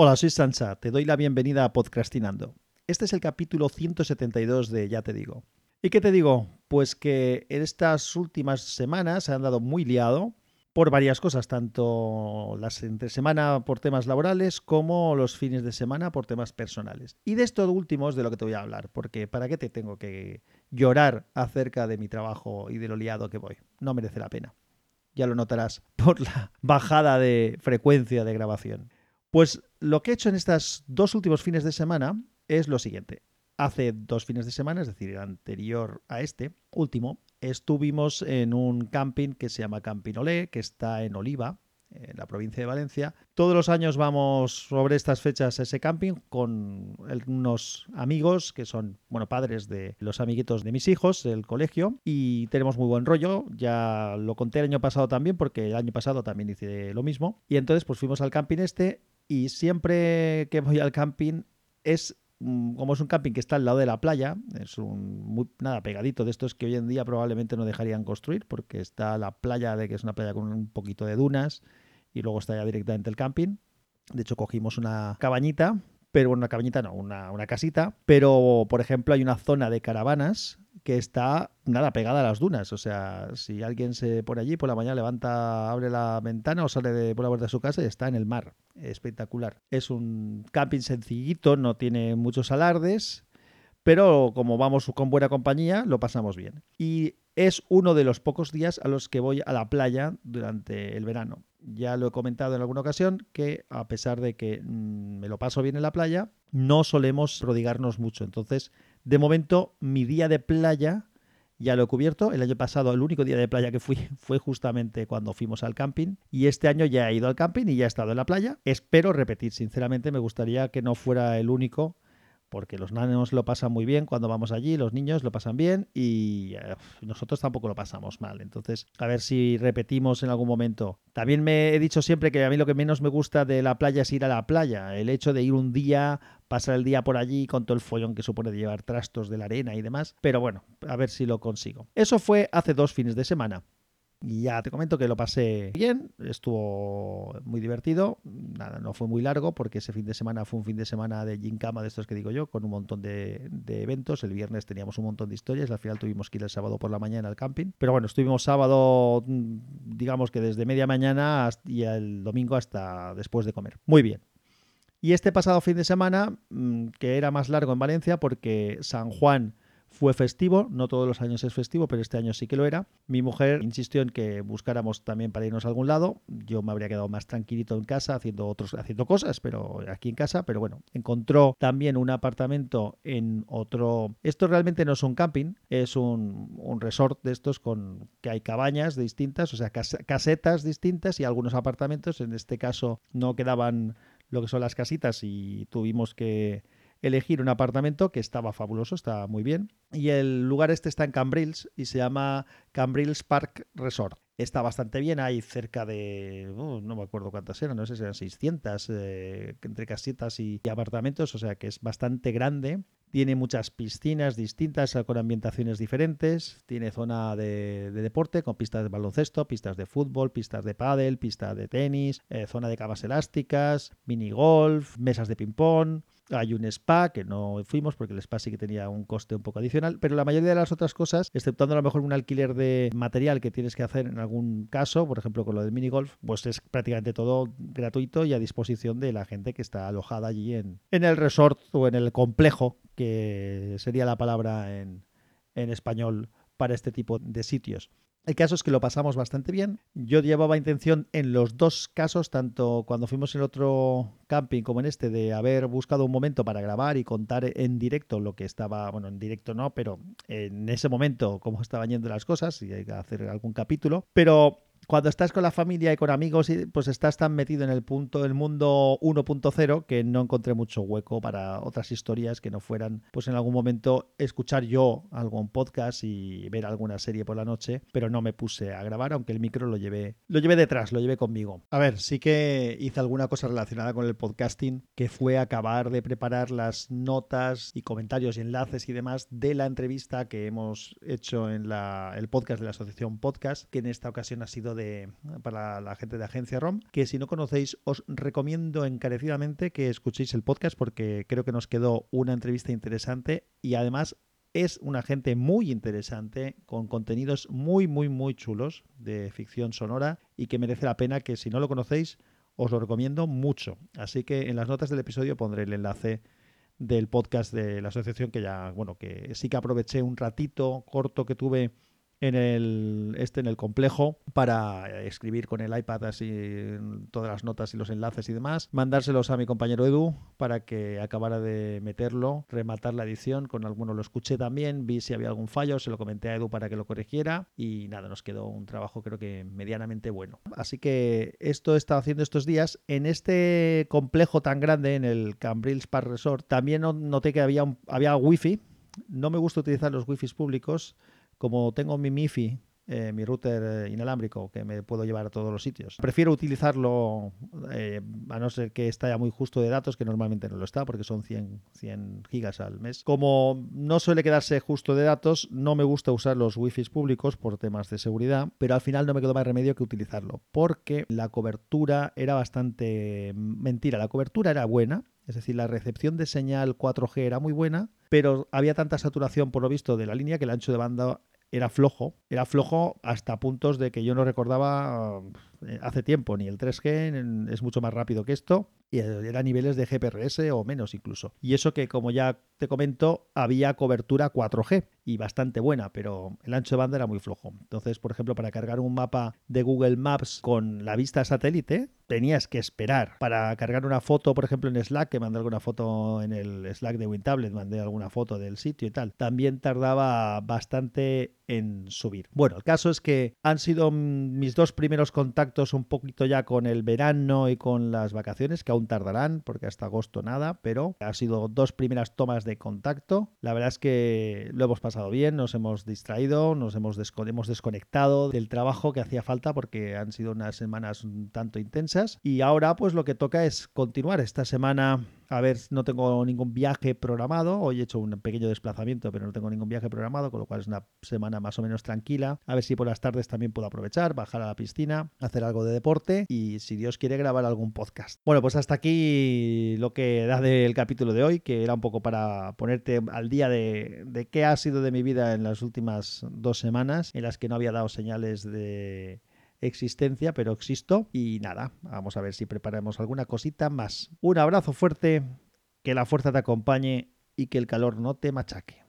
Hola, soy Sancha, te doy la bienvenida a Podcastinando. Este es el capítulo 172 de Ya te digo. ¿Y qué te digo? Pues que en estas últimas semanas se han dado muy liado por varias cosas, tanto las entre semana por temas laborales como los fines de semana por temas personales. Y de esto último es de lo que te voy a hablar, porque ¿para qué te tengo que llorar acerca de mi trabajo y de lo liado que voy? No merece la pena. Ya lo notarás por la bajada de frecuencia de grabación. Pues lo que he hecho en estos dos últimos fines de semana es lo siguiente. Hace dos fines de semana, es decir, el anterior a este, último, estuvimos en un camping que se llama Camping Olé, que está en Oliva, en la provincia de Valencia. Todos los años vamos sobre estas fechas a ese camping con unos amigos que son, bueno, padres de los amiguitos de mis hijos del colegio y tenemos muy buen rollo. Ya lo conté el año pasado también porque el año pasado también hice lo mismo. Y entonces pues fuimos al camping este y siempre que voy al camping es mm, como es un camping que está al lado de la playa, es un muy, nada pegadito de estos que hoy en día probablemente no dejarían construir porque está la playa de que es una playa con un poquito de dunas y luego está ya directamente el camping. De hecho cogimos una cabañita, pero una cabañita no, una casita, pero por ejemplo hay una zona de caravanas que está nada pegada a las dunas. O sea, si alguien se pone allí por la mañana, levanta, abre la ventana o sale de, por la puerta de su casa y está en el mar. Espectacular. Es un camping sencillito, no tiene muchos alardes, pero como vamos con buena compañía, lo pasamos bien. Y es uno de los pocos días a los que voy a la playa durante el verano. Ya lo he comentado en alguna ocasión que a pesar de que mm, me lo paso bien en la playa, no solemos prodigarnos mucho. Entonces, de momento, mi día de playa ya lo he cubierto. El año pasado, el único día de playa que fui fue justamente cuando fuimos al camping. Y este año ya he ido al camping y ya he estado en la playa. Espero repetir. Sinceramente, me gustaría que no fuera el único porque los nanos lo pasan muy bien cuando vamos allí, los niños lo pasan bien y eh, nosotros tampoco lo pasamos mal. Entonces, a ver si repetimos en algún momento. También me he dicho siempre que a mí lo que menos me gusta de la playa es ir a la playa. El hecho de ir un día, pasar el día por allí con todo el follón que supone llevar trastos de la arena y demás. Pero bueno, a ver si lo consigo. Eso fue hace dos fines de semana. Y ya te comento que lo pasé bien, estuvo muy divertido, nada, no fue muy largo porque ese fin de semana fue un fin de semana de gincama de estos que digo yo, con un montón de, eventos, el viernes teníamos un montón de historias, al final tuvimos que ir el sábado por la mañana al camping, pero bueno, estuvimos sábado, mm, digamos que desde media mañana y el domingo hasta después de comer, muy bien. Y este pasado fin de semana, mm, que era más largo en Valencia porque San Juan fue festivo, no todos los años es festivo, pero este año sí que lo era. Mi mujer insistió en que buscáramos también para irnos a algún lado. Yo me habría quedado más tranquilito en casa haciendo otros haciendo cosas, pero aquí en casa, pero bueno, encontró también un apartamento en otro Esto realmente no es un camping, es un, resort de estos con que hay cabañas distintas, o sea, casetas distintas y algunos apartamentos, en este caso no quedaban lo que son las casitas y tuvimos que elegir un apartamento que estaba fabuloso, estaba muy bien. Y el lugar este está en Cambrils y se llama Cambrils Park Resort. Está bastante bien, hay cerca de, uh, no me acuerdo cuántas eran, no sé si eran 600 eh, entre casitas y, apartamentos, o sea que es bastante grande. Tiene muchas piscinas distintas con ambientaciones diferentes. Tiene zona de, deporte con pistas de baloncesto, pistas de fútbol, pistas de pádel, pistas de tenis, eh, zona de camas elásticas, mini golf, mesas de ping-pong. Hay un spa que no fuimos porque el spa sí que tenía un coste un poco adicional, pero la mayoría de las otras cosas, exceptuando a lo mejor un alquiler de material que tienes que hacer en algún caso, por ejemplo con lo del mini golf, pues es prácticamente todo gratuito y a disposición de la gente que está alojada allí en, el resort o en el complejo, que sería la palabra en español para este tipo de sitios. El caso es que lo pasamos bastante bien. Yo llevaba intención en los dos casos, tanto cuando fuimos en otro camping como en este, de haber buscado un momento para grabar y contar en directo lo que estaba, bueno, en directo no, pero en ese momento cómo estaban yendo las cosas y hacer algún capítulo. Pero cuando estás con la familia y con amigos, pues estás tan metido en el punto, el mundo 1.0 que no encontré mucho hueco para otras historias que no fueran, pues en algún momento escuchar yo algún podcast y ver alguna serie por la noche, pero no me puse a grabar, aunque el micro lo llevé, lo llevé detrás, lo llevé conmigo. A ver, sí que hice alguna cosa relacionada con el podcasting, que fue acabar de preparar las notas y comentarios y enlaces y demás de la entrevista que hemos hecho en la, el podcast de la asociación Podcast, que en esta ocasión ha sido para la gente de Agencia ROM, que si no conocéis os recomiendo encarecidamente que escuchéis el podcast porque creo que nos quedó una entrevista interesante y además es una gente muy interesante, con contenidos muy, muy, muy chulos de ficción sonora y que merece la pena que si no lo conocéis, os lo recomiendo mucho. Así que en las notas del episodio pondré el enlace del podcast de la asociación que ya, bueno, que sí que aproveché un ratito corto que tuve en el este en el complejo para escribir con el iPad así todas las notas y los enlaces y demás, mandárselos a mi compañero Edu para que acabara de meterlo, rematar la edición, con alguno lo escuché también, vi si había algún fallo, se lo comenté a Edu para que lo corrigiera y nada, nos quedó un trabajo creo que medianamente bueno. Así que esto he estado haciendo estos días. En este complejo tan grande en el Cambrils Park Resort, también noté que había había wifi, no me gusta utilizar los wifis públicos como tengo mi MIFI, eh, mi router eh, inalámbrico que me puedo llevar a todos los sitios. Prefiero utilizarlo, eh, a no ser que esté ya muy justo de datos, que normalmente no lo está porque son 100, 100 gigas al mes. Como no suele quedarse justo de datos, no me gusta usar los wifi públicos por temas de seguridad, pero al final no me quedó más remedio que utilizarlo porque la cobertura era bastante mentira. La cobertura era buena, es decir, la recepción de señal 4G era muy buena, pero había tanta saturación, por lo visto, de la línea que el ancho de banda era flojo, era flojo hasta puntos de que yo no recordaba eh, hace tiempo, ni el 3G es mucho más rápido que esto, y era niveles de GPRS o menos incluso. Y eso que, como ya te comento, había cobertura 4G y bastante buena, pero el ancho de banda era muy flojo. Entonces, por ejemplo, para cargar un mapa de Google Maps con la vista satélite, tenías que esperar. Para cargar una foto, por ejemplo, en Slack, que mandé alguna foto en el Slack de WinTablet, mandé alguna foto del sitio y tal, también tardaba bastante en subir. Bueno, el caso es que han sido mis dos primeros contactos un poquito ya con el verano y con las vacaciones, que aún tardarán, porque hasta agosto nada, pero han sido dos primeras tomas de contacto. La verdad es que lo hemos pasado bien, nos hemos distraído, nos hemos, desconectado del trabajo que hacía falta porque han sido unas semanas un tanto intensas. Y ahora pues lo que toca es continuar esta semana a ver, no tengo ningún viaje programado. Hoy he hecho un pequeño desplazamiento, pero no tengo ningún viaje programado, con lo cual es una semana más o menos tranquila. A ver si por las tardes también puedo aprovechar, bajar a la piscina, hacer algo de deporte y si Dios quiere grabar algún podcast. Bueno, pues hasta aquí lo que da del capítulo de hoy, que era un poco para ponerte al día de, de qué ha sido de mi vida en las últimas dos semanas, en las que no había dado señales de existencia, pero existo. Y nada, vamos a ver si preparamos alguna cosita más. Un abrazo fuerte, que la fuerza te acompañe y que el calor no te machaque.